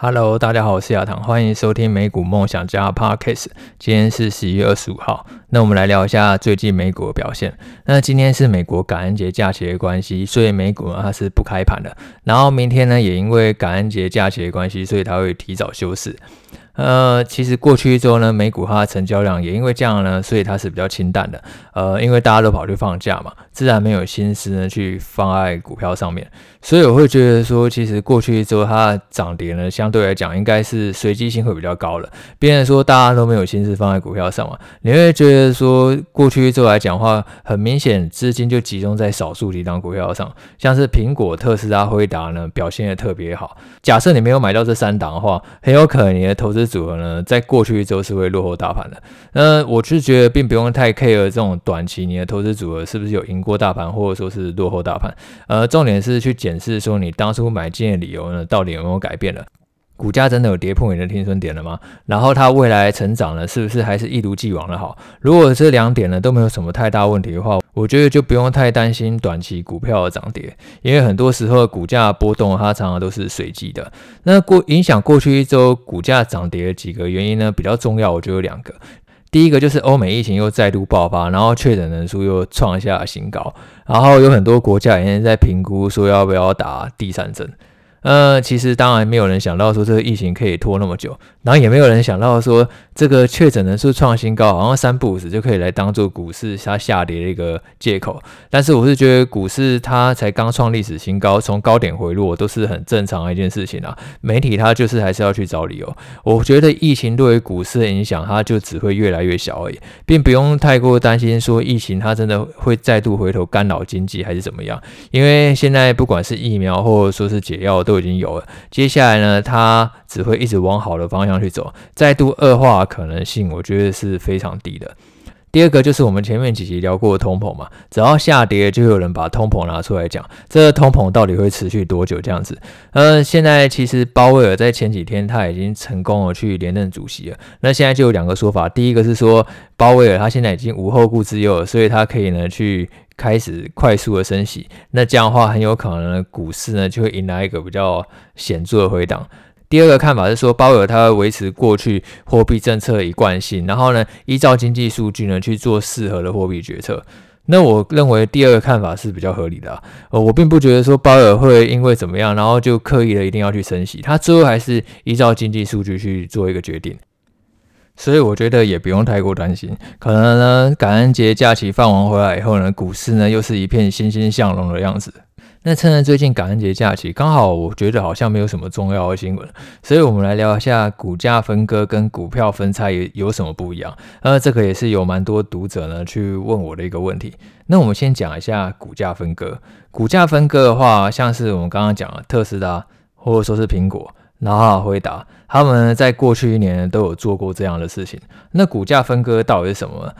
Hello，大家好，我是亚堂，欢迎收听美股梦想家 Podcast。今天是十一月二十五号，那我们来聊一下最近美股的表现。那今天是美国感恩节假期的关系，所以美股呢它是不开盘的。然后明天呢也因为感恩节假期的关系，所以它会提早休市。呃，其实过去一周呢，美股它的成交量也因为这样呢，所以它是比较清淡的。呃，因为大家都跑去放假嘛，自然没有心思呢去放在股票上面。所以我会觉得说，其实过去一周它涨跌呢，相对来讲应该是随机性会比较高了。别人说大家都没有心思放在股票上嘛，你会觉得说过去一周来讲的话，很明显资金就集中在少数几档股票上，像是苹果、特斯拉、辉达呢表现得特别好。假设你没有买到这三档的话，很有可能你的投资组合呢，在过去一周是会落后大盘的。那我是觉得，并不用太 care 这种短期你的投资组合是不是有赢过大盘，或者说是落后大盘。呃，重点是去检视说你当初买进的理由呢，到底有没有改变了？股价真的有跌破你的停损点了吗？然后它未来成长呢，是不是还是一如既往的好？如果这两点呢都没有什么太大问题的话，我觉得就不用太担心短期股票的涨跌，因为很多时候股价波动它常常都是随机的。那过影响过去一周股价涨跌的几个原因呢，比较重要，我觉得有两个。第一个就是欧美疫情又再度爆发，然后确诊人数又创下新高，然后有很多国家已经在评估说要不要打第三针。呃，其实当然没有人想到说这个疫情可以拖那么久，然后也没有人想到说这个确诊人数创新高，好像三不五时就可以来当做股市它下跌的一个借口。但是我是觉得股市它才刚创历史新高，从高点回落都是很正常的一件事情啊。媒体它就是还是要去找理由。我觉得疫情对于股市的影响，它就只会越来越小而已，并不用太过担心说疫情它真的会再度回头干扰经济还是怎么样。因为现在不管是疫苗或者说是解药。都已经有了，接下来呢，它只会一直往好的方向去走，再度恶化可能性，我觉得是非常低的。第二个就是我们前面几集聊过的通膨嘛，只要下跌，就有人把通膨拿出来讲，这个通膨到底会持续多久这样子？呃，现在其实鲍威尔在前几天他已经成功了去连任主席了，那现在就有两个说法，第一个是说鲍威尔他现在已经无后顾之忧了，所以他可以呢去。开始快速的升息，那这样的话很有可能股市呢就会迎来一个比较显著的回档。第二个看法是说，鲍尔他会维持过去货币政策的一贯性，然后呢依照经济数据呢去做适合的货币决策。那我认为第二个看法是比较合理的，呃，我并不觉得说鲍尔会因为怎么样，然后就刻意的一定要去升息，他最后还是依照经济数据去做一个决定。所以我觉得也不用太过担心，可能呢，感恩节假期放完回来以后呢，股市呢又是一片欣欣向荣的样子。那趁着最近感恩节假期，刚好我觉得好像没有什么重要的新闻，所以我们来聊一下股价分割跟股票分拆有有什么不一样。呃，这个也是有蛮多读者呢去问我的一个问题。那我们先讲一下股价分割。股价分割的话，像是我们刚刚讲的特斯拉，或者说是苹果。然后回答，他们在过去一年都有做过这样的事情。那股价分割到底是什么？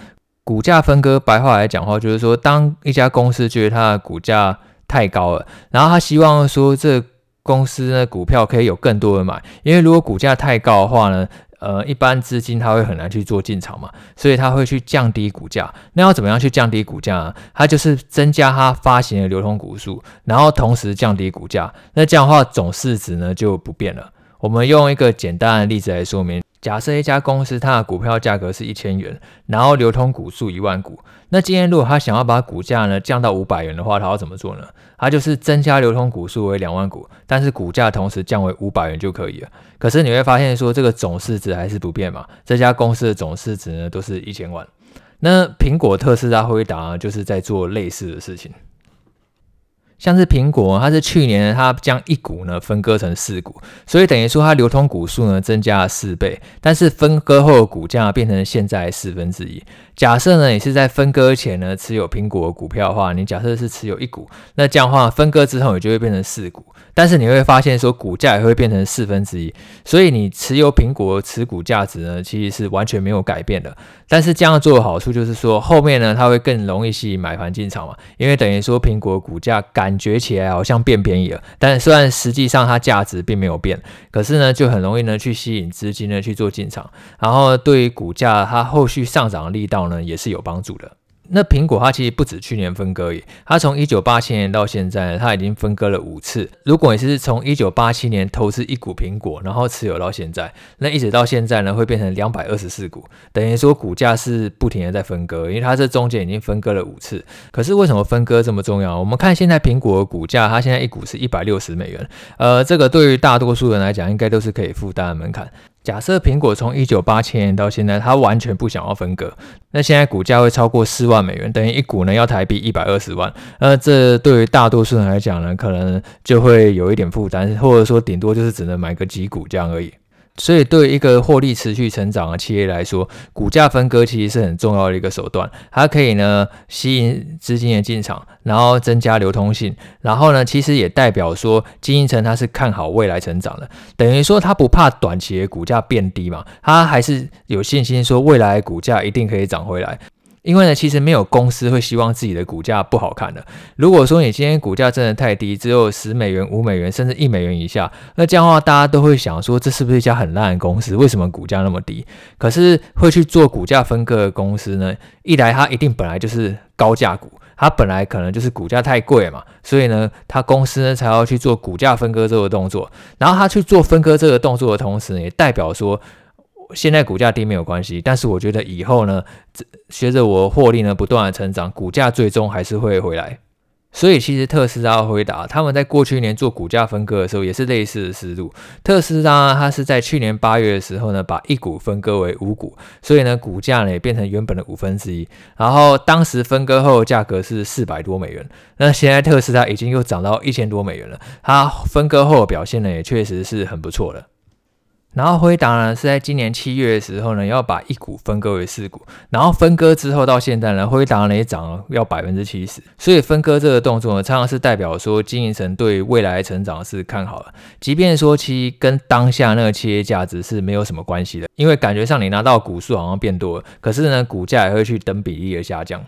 股价分割白话来讲话，就是说，当一家公司觉得它的股价太高了，然后他希望说这公司的股票可以有更多人买，因为如果股价太高的话呢，呃，一般资金它会很难去做进场嘛，所以它会去降低股价。那要怎么样去降低股价呢？它就是增加它发行的流通股数，然后同时降低股价。那这样的话，总市值呢就不变了。我们用一个简单的例子来说明。假设一家公司它的股票价格是一千元，然后流通股数一万股。那今天如果他想要把股价呢降到五百元的话，他要怎么做呢？他就是增加流通股数为两万股，但是股价同时降为五百元就可以了。可是你会发现说这个总市值还是不变嘛？这家公司的总市值呢都是一千万。那苹果、特斯拉、辉达就是在做类似的事情。像是苹果，它是去年它将一股呢分割成四股，所以等于说它流通股数呢增加了四倍，但是分割后的股价变成现在四分之一。假设呢你是在分割前呢持有苹果股票的话，你假设是持有一股，那这样的话分割之后你就会变成四股，但是你会发现说股价也会变成四分之一，所以你持有苹果持股价值呢其实是完全没有改变的。但是这样做的好处就是说后面呢它会更容易吸引买盘进场嘛，因为等于说苹果股价。感觉起来好像变便宜了，但虽然实际上它价值并没有变，可是呢就很容易呢去吸引资金呢去做进场，然后对于股价它后续上涨的力道呢也是有帮助的。那苹果它其实不止去年分割而已，它从一九八七年到现在，它已经分割了五次。如果你是从一九八七年投资一股苹果，然后持有到现在，那一直到现在呢，会变成两百二十四股，等于说股价是不停的在分割，因为它这中间已经分割了五次。可是为什么分割这么重要？我们看现在苹果的股价，它现在一股是一百六十美元，呃，这个对于大多数人来讲，应该都是可以负担的门槛。假设苹果从一九八七年到现在，它完全不想要分割，那现在股价会超过四万美元，等于一股呢要台币一百二十万。那这对于大多数人来讲呢，可能就会有一点负担，或者说顶多就是只能买个几股这样而已。所以，对一个获利持续成长的企业来说，股价分割其实是很重要的一个手段。它可以呢吸引资金的进场，然后增加流通性，然后呢，其实也代表说经营层它是看好未来成长的，等于说它不怕短期的股价变低嘛，它还是有信心说未来股价一定可以涨回来。因为呢，其实没有公司会希望自己的股价不好看的。如果说你今天股价真的太低，只有十美元、五美元，甚至一美元以下，那这样的话，大家都会想说，这是不是一家很烂的公司？为什么股价那么低？可是会去做股价分割的公司呢？一来它一定本来就是高价股，它本来可能就是股价太贵嘛，所以呢，它公司呢才要去做股价分割这个动作。然后它去做分割这个动作的同时，也代表说。现在股价低没有关系，但是我觉得以后呢，随着我获利呢不断的成长，股价最终还是会回来。所以其实特斯拉、辉达他们在过去一年做股价分割的时候也是类似的思路。特斯拉它是在去年八月的时候呢，把一股分割为五股，所以呢股价呢也变成原本的五分之一。然后当时分割后价格是四百多美元，那现在特斯拉已经又涨到一千多美元了。它分割后的表现呢也确实是很不错的。然后辉达呢是在今年七月的时候呢，要把一股分割为四股，然后分割之后到现在呢，辉达呢也涨了要百分之七十，所以分割这个动作呢，常常是代表说经营层对未来成长是看好的，即便说其实跟当下那个企业价值是没有什么关系的，因为感觉上你拿到股数好像变多了，可是呢股价也会去等比例的下降。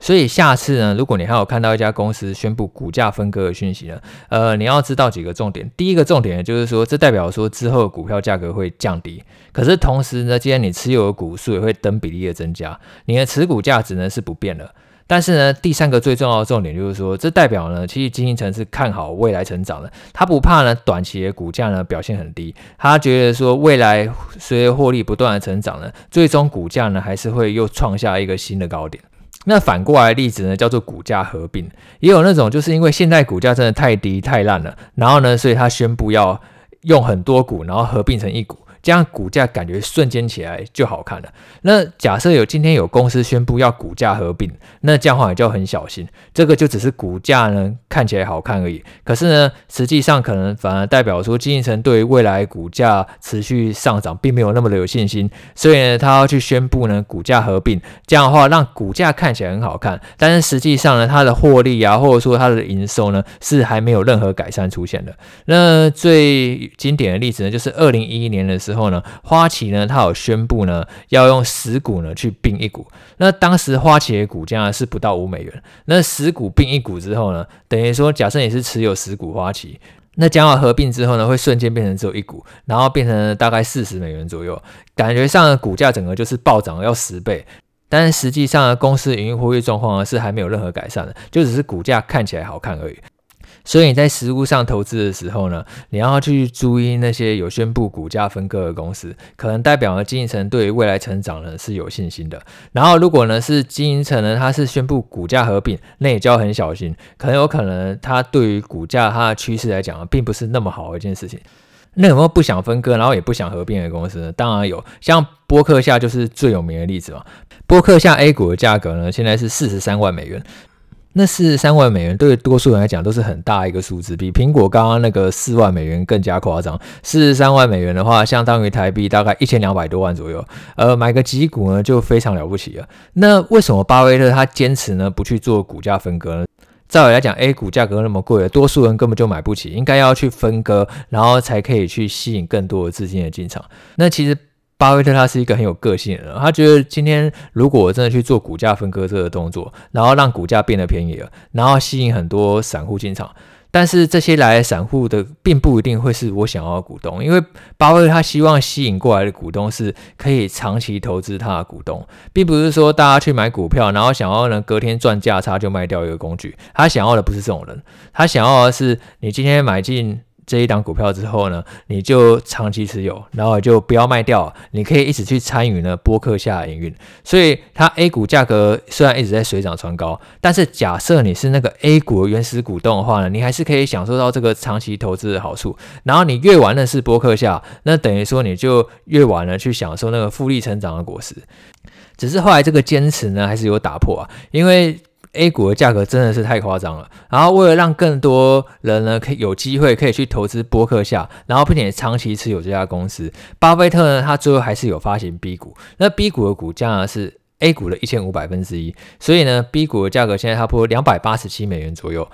所以下次呢，如果你还有看到一家公司宣布股价分割的讯息呢，呃，你要知道几个重点。第一个重点就是说，这代表说之后股票价格会降低。可是同时呢，既然你持有的股数也会等比例的增加，你的持股价值呢是不变的。但是呢，第三个最重要的重点就是说，这代表呢，其实经营层是看好未来成长的，他不怕呢短期的股价呢表现很低，他觉得说未来随着获利不断的成长呢，最终股价呢还是会又创下一个新的高点。那反过来的例子呢，叫做股价合并，也有那种就是因为现在股价真的太低太烂了，然后呢，所以他宣布要用很多股，然后合并成一股。这样股价感觉瞬间起来就好看了。那假设有今天有公司宣布要股价合并，那这样话也就很小心。这个就只是股价呢看起来好看而已。可是呢，实际上可能反而代表说经营层对于未来股价持续上涨并没有那么的有信心。所以呢，他要去宣布呢股价合并，这样的话让股价看起来很好看。但是实际上呢，它的获利啊，或者说它的营收呢，是还没有任何改善出现的。那最经典的例子呢，就是二零一一年的时候。之后呢，花旗呢，它有宣布呢，要用十股呢去并一股。那当时花旗的股价是不到五美元。那十股并一股之后呢，等于说，假设你是持有十股花旗，那将要合并之后呢，会瞬间变成只有一股，然后变成大概四十美元左右。感觉上的股价整个就是暴涨了要十倍，但是实际上，公司营运获利状况是还没有任何改善的，就只是股价看起来好看而已。所以你在实物上投资的时候呢，你要去注意那些有宣布股价分割的公司，可能代表了经营层对于未来成长呢是有信心的。然后如果呢是经营层呢，它是宣布股价合并，那也就要很小心，可能有可能它对于股价它的趋势来讲，并不是那么好的一件事情。那有没有不想分割，然后也不想合并的公司呢？当然有，像波克夏就是最有名的例子嘛。波克夏 A 股的价格呢，现在是四十三万美元。那四十三万美元对多数人来讲都是很大一个数字，比苹果刚刚那个四万美元更加夸张。四十三万美元的话，相当于台币大概一千两百多万左右。呃，买个几股呢就非常了不起了。那为什么巴菲特他坚持呢不去做股价分割呢？照理来讲，A 股价格那么贵，多数人根本就买不起，应该要去分割，然后才可以去吸引更多的资金的进场。那其实。巴菲特他是一个很有个性的人，他觉得今天如果我真的去做股价分割这个动作，然后让股价变得便宜了，然后吸引很多散户进场，但是这些来散户的并不一定会是我想要的股东，因为巴菲特他希望吸引过来的股东是可以长期投资他的股东，并不是说大家去买股票，然后想要呢隔天赚价差就卖掉一个工具。他想要的不是这种人，他想要的是你今天买进。这一档股票之后呢，你就长期持有，然后就不要卖掉，你可以一直去参与呢波克夏营运。所以它 A 股价格虽然一直在水涨船高，但是假设你是那个 A 股原始股东的话呢，你还是可以享受到这个长期投资的好处。然后你越晚认识波克夏，那等于说你就越晚了去享受那个复利成长的果实。只是后来这个坚持呢，还是有打破啊，因为。A 股的价格真的是太夸张了，然后为了让更多人呢可以有机会可以去投资波克夏，然后并且长期持有这家公司，巴菲特呢他最后还是有发行 B 股，那 B 股的股价呢是 A 股的一千五百分之一，所以呢 B 股的价格现在差不多两百八十七美元左右，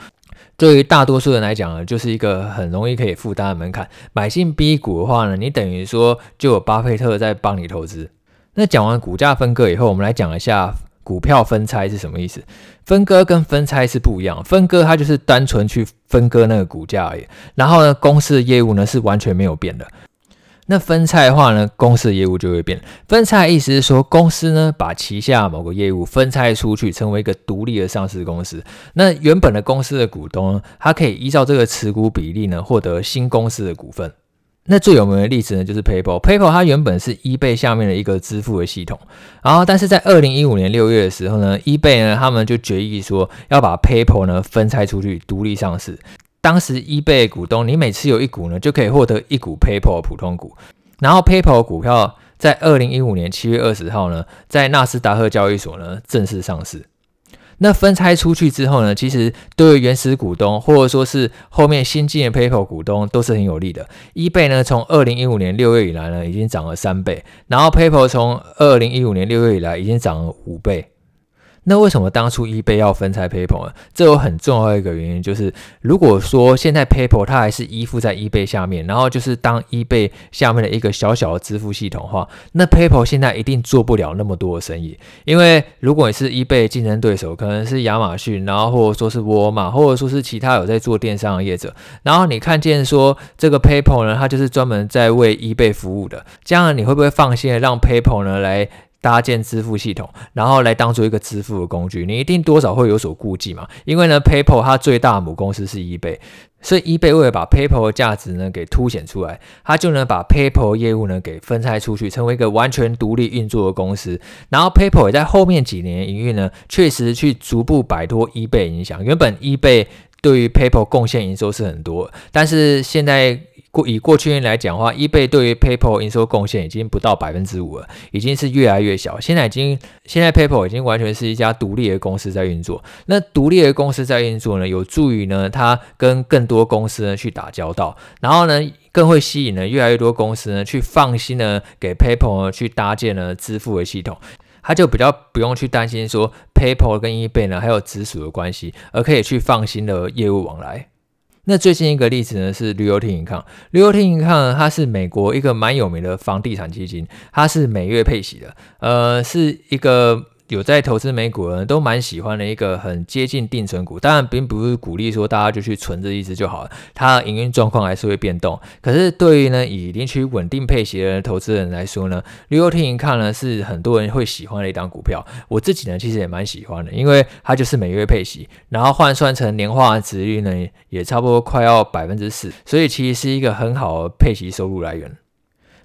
对于大多数人来讲呢，就是一个很容易可以负担的门槛，买进 B 股的话呢，你等于说就有巴菲特在帮你投资。那讲完股价分割以后，我们来讲一下。股票分拆是什么意思？分割跟分拆是不一样。分割它就是单纯去分割那个股价而已。然后呢，公司的业务呢是完全没有变的。那分拆的话呢，公司的业务就会变。分拆的意思是说，公司呢把旗下某个业务分拆出去，成为一个独立的上市公司。那原本的公司的股东，他可以依照这个持股比例呢，获得新公司的股份。那最有名的例子呢，就是 PayPal。PayPal 它原本是 eBay 下面的一个支付的系统，然后但是在二零一五年六月的时候呢，eBay 呢他们就决议说要把 PayPal 呢分拆出去，独立上市。当时 eBay 股东，你每持有一股呢，就可以获得一股 PayPal 普通股。然后 PayPal 股票在二零一五年七月二十号呢，在纳斯达克交易所呢正式上市。那分拆出去之后呢，其实对于原始股东或者说是后面新进的 PayPal 股东都是很有利的。一倍呢，从二零一五年六月以来呢，已经涨了三倍，然后 PayPal 从二零一五年六月以来已经涨了五倍。那为什么当初 eBay 要分拆 PayPal 呢？这有很重要的一个原因，就是如果说现在 PayPal 它还是依附在 eBay 下面，然后就是当 eBay 下面的一个小小的支付系统的话，那 PayPal 现在一定做不了那么多的生意。因为如果你是 eBay 竞争对手，可能是亚马逊，然后或者说是沃尔玛，或者说是其他有在做电商的业者，然后你看见说这个 PayPal 呢，它就是专门在为 eBay 服务的，这样你会不会放心的让 PayPal 呢来搭建支付系统，然后来当做一个支付的工具，你一定多少会有所顾忌嘛。因为呢，PayPal 它最大的母公司是 eBay，所以 eBay 为了把 PayPal 的价值呢给凸显出来，它就能把 PayPal 业务呢给分拆出去，成为一个完全独立运作的公司。然后 PayPal 也在后面几年营运呢，确实去逐步摆脱 eBay 影响。原本 eBay 对于 PayPal 贡献营收是很多，但是现在。过以过去年来讲的话，eBay 对于 PayPal 营收贡献已经不到百分之五了，已经是越来越小。现在已经，现在 PayPal 已经完全是一家独立的公司在运作。那独立的公司在运作呢，有助于呢，它跟更多公司呢去打交道，然后呢，更会吸引呢越来越多公司呢去放心呢给 PayPal 去搭建呢支付的系统，它就比较不用去担心说 PayPal 跟 eBay 呢还有直属的关系，而可以去放心的业务往来。那最近一个例子呢是 Realty Income，Realty Income 它是美国一个蛮有名的房地产基金，它是每月配息的，呃，是一个。有在投资美股的人都蛮喜欢的一个很接近定存股，当然并不是鼓励说大家就去存这一支就好了，它营运状况还是会变动。可是对于呢以领取稳定配息的投资人来说呢，Realty Income 呢是很多人会喜欢的一档股票。我自己呢其实也蛮喜欢的，因为它就是每月配息，然后换算成年化的殖率呢也差不多快要百分之四，所以其实是一个很好的配息收入来源。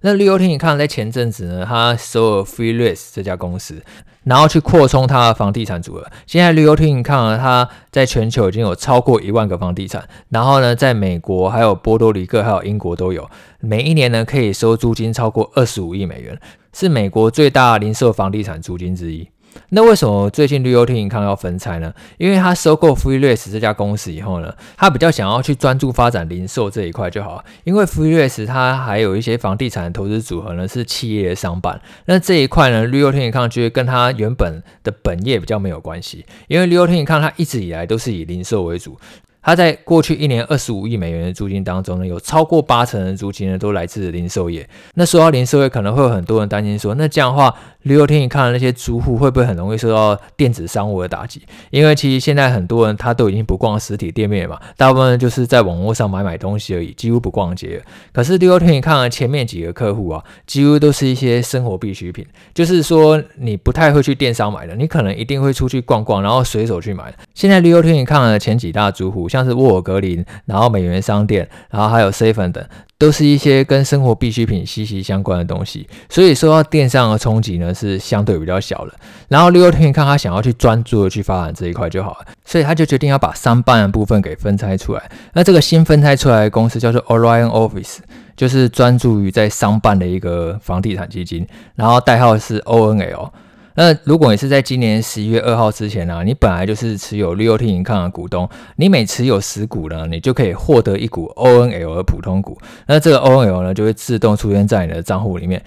那 Realty Income 在前阵子呢，他收了 FreeRace 这家公司，然后去扩充它的房地产组合。现在 Realty Income，它在全球已经有超过一万个房地产，然后呢，在美国、还有波多黎各、还有英国都有，每一年呢可以收租金超过二十五亿美元，是美国最大零售房地产租金之一。那为什么最近绿油天影康要分拆呢？因为他收购 FreeRace 这家公司以后呢，他比较想要去专注发展零售这一块就好。因为 FreeRace 它还有一些房地产投资组合呢，是企业的商办。那这一块呢，Realty Income 就会跟他原本的本业比较没有关系。因为绿油天影康它一直以来都是以零售为主。它在过去一年二十五亿美元的租金当中呢，有超过八成的租金呢都来自零售业。那说到零售业，可能会有很多人担心说，那这样的话，旅游厅你看的那些租户会不会很容易受到电子商务的打击？因为其实现在很多人他都已经不逛实体店面了嘛，大部分就是在网络上买买东西而已，几乎不逛街。可是旅游厅你看了前面几个客户啊，几乎都是一些生活必需品，就是说你不太会去电商买的，你可能一定会出去逛逛，然后随手去买。现在旅游厅你看了前几大租户。像是沃尔格林，然后美元商店，然后还有 seven 等，都是一些跟生活必需品息息相关的东西，所以受到电商的冲击呢是相对比较小的。然后六六天看他想要去专注的去发展这一块就好了，所以他就决定要把商办的部分给分拆出来。那这个新分拆出来的公司叫做 Orion Office，就是专注于在商办的一个房地产基金，然后代号是 ONL。那如果你是在今年十一月二号之前呢、你本来就是持有 Leotink 的股东，你每持有十股呢，你就可以获得一股 ONL 的普通股。那这个 ONL 呢，就会自动出现在你的账户里面。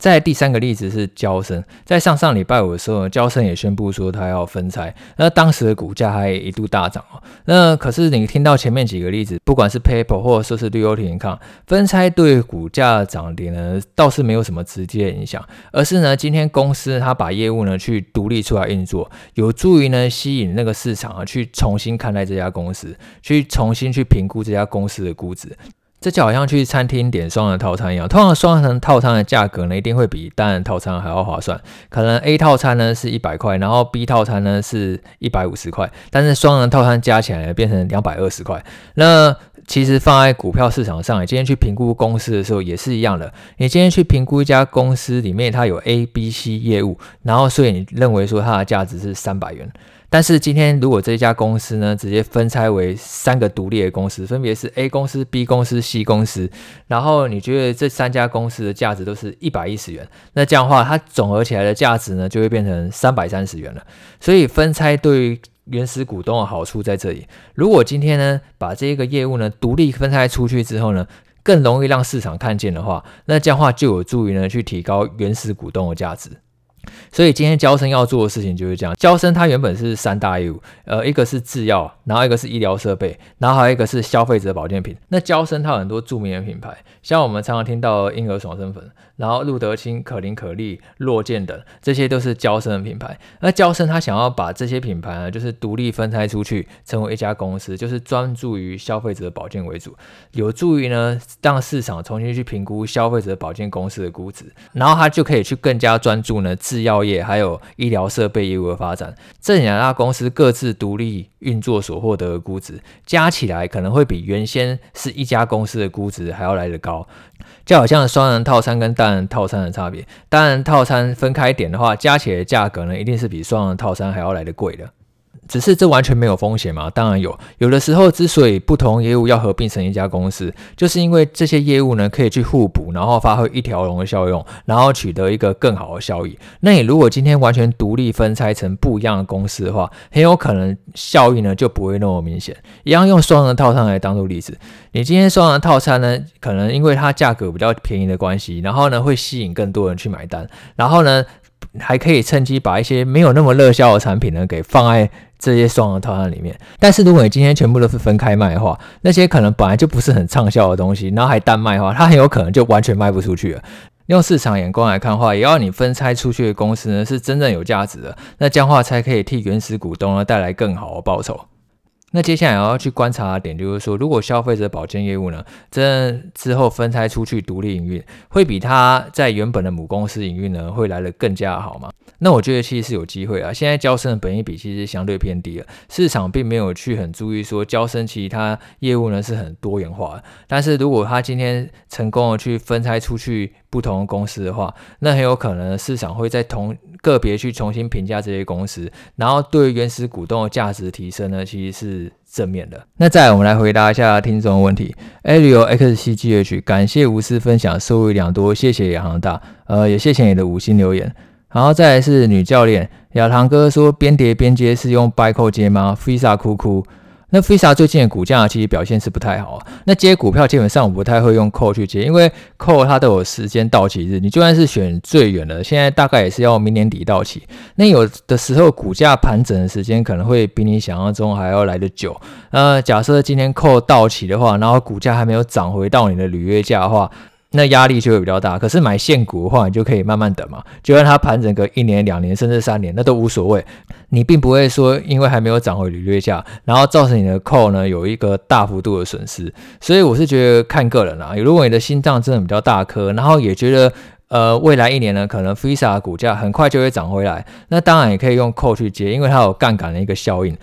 再第三个例子是交生，在上上礼拜五的时候，交生也宣布说他要分拆，那当时的股价还一度大涨哦。那可是你听到前面几个例子，不管是 PayPal 或者说是 Realty Income，分拆对股价涨跌呢倒是没有什么直接影响，而是呢今天公司它把业务呢去独立出来运作，有助于呢吸引那个市场啊去重新看待这家公司，去重新去评估这家公司的估值。这就好像去餐厅点双人套餐一样，通常双人套餐的价格呢，一定会比单人套餐还要划算。可能 A 套餐呢是一百块，然后 B 套餐呢是一百五十块，但是双人套餐加起来变成两百二十块。那其实放在股票市场上，你今天去评估公司的时候也是一样的。你今天去评估一家公司里面它有 A、B、C 业务，然后所以你认为说它的价值是三百元。但是今天，如果这家公司呢，直接分拆为三个独立的公司，分别是 A 公司、B 公司、C 公司，然后你觉得这三家公司的价值都是一百一十元，那这样的话，它总合起来的价值呢，就会变成三百三十元了。所以分拆对于原始股东的好处在这里。如果今天呢，把这个业务呢独立分拆出去之后呢，更容易让市场看见的话，那这样话就有助于呢去提高原始股东的价值。所以今天娇生要做的事情就是这样。娇生它原本是三大业务，呃，一个是制药，然后一个是医疗设备，然后还有一个是消费者保健品。那娇生它有很多著名的品牌，像我们常常听到婴儿爽身粉，然后路德清、可伶可俐、落健等，这些都是娇生的品牌。那娇生它想要把这些品牌呢，就是独立分拆出去，成为一家公司，就是专注于消费者保健为主，有助于呢让市场重新去评估消费者保健公司的估值，然后它就可以去更加专注呢。制药业还有医疗设备业务的发展，这两家公司各自独立运作所获得的估值，加起来可能会比原先是一家公司的估值还要来得高。就好像双人套餐跟单人套餐的差别，单人套餐分开点的话，加起来的价格呢，一定是比双人套餐还要来得贵的。只是这完全没有风险吗？当然有。有的时候之所以不同业务要合并成一家公司，就是因为这些业务呢可以去互补，然后发挥一条龙的效用，然后取得一个更好的效益。那你如果今天完全独立分拆成不一样的公司的话，很有可能效益呢就不会那么明显。一样用双人套餐来当做例子，你今天双人套餐呢，可能因为它价格比较便宜的关系，然后呢会吸引更多人去买单，然后呢还可以趁机把一些没有那么热销的产品呢给放在。这些双人套餐里面，但是如果你今天全部都是分开卖的话，那些可能本来就不是很畅销的东西，然后还单卖的话，它很有可能就完全卖不出去了。用市场眼光来看的话，也要你分拆出去的公司呢是真正有价值的，那这样的话才可以替原始股东呢带来更好的报酬。那接下来要去观察的点就是说，如果消费者保健业务呢，这之后分拆出去独立营运，会比它在原本的母公司营运呢，会来得更加好吗？那我觉得其实是有机会啊。现在娇生的本益比其实相对偏低了，市场并没有去很注意说娇生其他业务呢是很多元化的。但是如果他今天成功的去分拆出去不同的公司的话，那很有可能市场会在同个别去重新评价这些公司，然后对原始股东的价值提升呢，其实是正面的。那再来，我们来回答一下听众问题。Ario XCGH，感谢无私分享，收益良多，谢谢亚航大，呃，也谢谢你的五星留言。然后再来是女教练亚堂哥说，边叠边接是用 b i c o 接吗？Fisa 哭哭。那 Visa 最近的股价其实表现是不太好啊。那接股票基本上我不太会用 call 去接，因为 call 它都有时间到期日，你就算是选最远的，现在大概也是要明年底到期。那有的时候股价盘整的时间可能会比你想象中还要来得久。呃，假设今天 call 到期的话，然后股价还没有涨回到你的履约价的话。那压力就会比较大，可是买现股的话，你就可以慢慢等嘛，就让它盘整个一年、两年，甚至三年，那都无所谓。你并不会说因为还没有涨回履约价，然后造成你的 call 呢有一个大幅度的损失。所以我是觉得看个人啦，如果你的心脏真的比较大颗，然后也觉得呃未来一年呢可能 Visa 的股价很快就会涨回来，那当然也可以用 call 去接，因为它有杠杆的一个效应。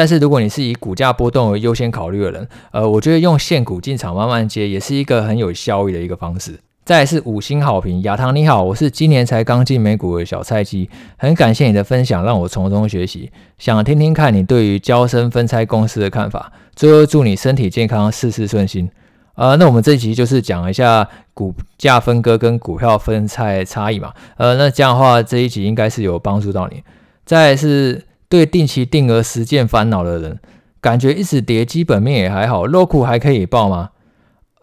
但是如果你是以股价波动为优先考虑的人，呃，我觉得用现股进场慢慢接也是一个很有效益的一个方式。再来是五星好评，亚堂你好，我是今年才刚进美股的小菜鸡，很感谢你的分享，让我从中学习，想听听看你对于交生分拆公司的看法。最后祝你身体健康，事事顺心。呃，那我们这一集就是讲一下股价分割跟股票分拆差异嘛。呃，那这样的话这一集应该是有帮助到你。再来是。对定期定额实践烦恼的人，感觉一直跌，基本面也还好 local 还可以报吗？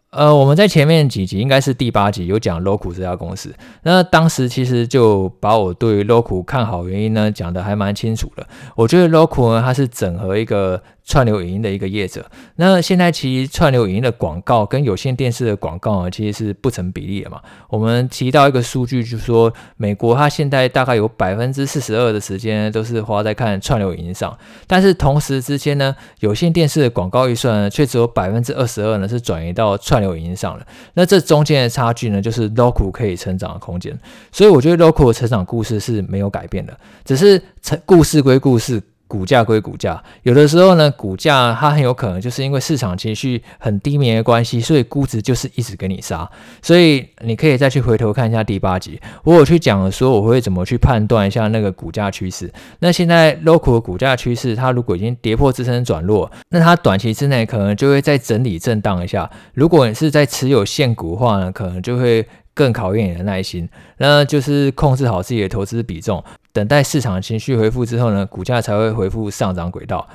呃，我们在前面几集应该是第八集有讲 Roku 这家公司，那当时其实就把我对 Roku 看好原因呢讲得还蛮清楚的。我觉得 Roku 呢，它是整合一个。串流影音的一个业者，那现在其实串流影音的广告跟有线电视的广告啊，其实是不成比例的嘛。我们提到一个数据，就是说美国它现在大概有百分之四十二的时间都是花在看串流影音上，但是同时之间呢，有线电视的广告预算呢，却只有百分之二十二呢是转移到串流影音上了。那这中间的差距呢，就是 Roku 可以成长的空间。所以我觉得 Roku 的成长故事是没有改变的，只是成故事归故事。股价归股价，有的时候呢，股价它很有可能就是因为市场情绪很低迷的关系，所以估值就是一直给你杀。所以你可以再去回头看一下第八集，我有去讲说我会怎么去判断一下那个股价趋势。那现在 Roku 的股价趋势，它如果已经跌破支撑转弱，那它短期之内可能就会再整理震荡一下。如果你是在持有现股的话呢，可能就会。更考验你的耐心，那就是控制好自己的投资比重，等待市场情绪恢复之后呢，股价才会恢复上涨轨道。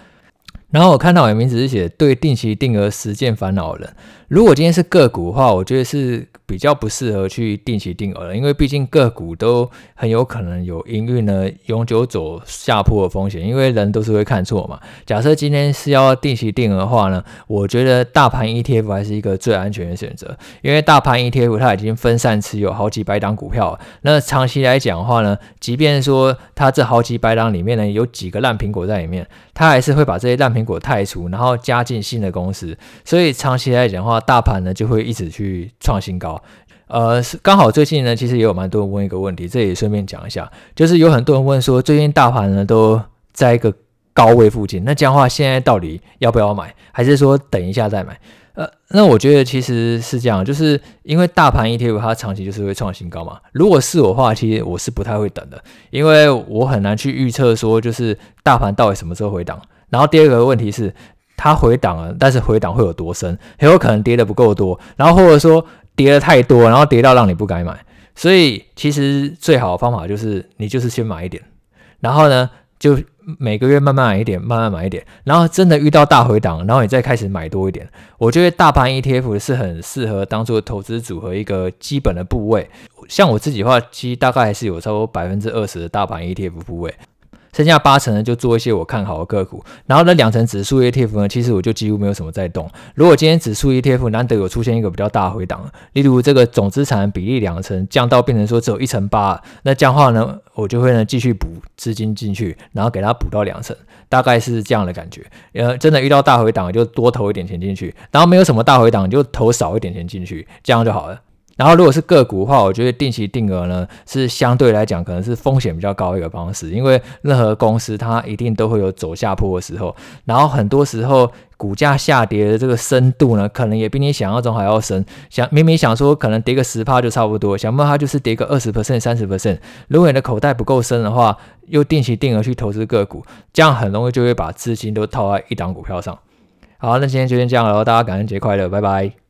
然后我看到我的名字是写对定期定额实践烦恼的人，如果今天是个股的话，我觉得是。比较不适合去定期定额了，因为毕竟个股都很有可能有营运呢永久走下坡的风险，因为人都是会看错嘛。假设今天是要定期定额的话呢，我觉得大盘 ETF 还是一个最安全的选择，因为大盘 ETF 它已经分散持有好几百档股票了，那长期来讲的话呢，即便说它这好几百档里面呢有几个烂苹果在里面，它还是会把这些烂苹果汰除，然后加进新的公司，所以长期来讲的话，大盘呢就会一直去创新高。呃，是刚好最近呢，其实也有蛮多人问一个问题，这也顺便讲一下，就是有很多人问说，最近大盘呢都在一个高位附近，那这样的话现在到底要不要买，还是说等一下再买？呃，那我觉得其实是这样，就是因为大盘 ETF 它长期就是会创新高嘛。如果是我的话，其实我是不太会等的，因为我很难去预测说就是大盘到底什么时候回档。然后第二个问题是，它回档了，但是回档会有多深？很有可能跌的不够多，然后或者说。跌的太多，然后跌到让你不敢买，所以其实最好的方法就是你就是先买一点，然后呢就每个月慢慢买一点，慢慢买一点，然后真的遇到大回档，然后你再开始买多一点。我觉得大盘 ETF 是很适合当做投资组合一个基本的部位，像我自己的话，其实大概还是有超过百分之二十的大盘 ETF 部位。剩下八成呢，就做一些我看好的个股，然后呢，两成指数 ETF 呢，其实我就几乎没有什么在动。如果今天指数 ETF 难得有出现一个比较大回档，例如这个总资产比例两成降到变成说只有一成八，那这样话呢，我就会呢继续补资金进去，然后给它补到两成，大概是这样的感觉。呃，真的遇到大回档就多投一点钱进去，然后没有什么大回档就投少一点钱进去，这样就好了。然后，如果是个股的话，我觉得定期定额呢是相对来讲可能是风险比较高的一个方式，因为任何公司它一定都会有走下坡的时候，然后很多时候股价下跌的这个深度呢，可能也比你想象中还要深。想明明想说可能跌个十趴就差不多，想不到它就是跌个二十 percent、三十 percent。如果你的口袋不够深的话，又定期定额去投资个股，这样很容易就会把资金都套在一档股票上。好，那今天就先这样了，大家感恩节快乐，拜拜。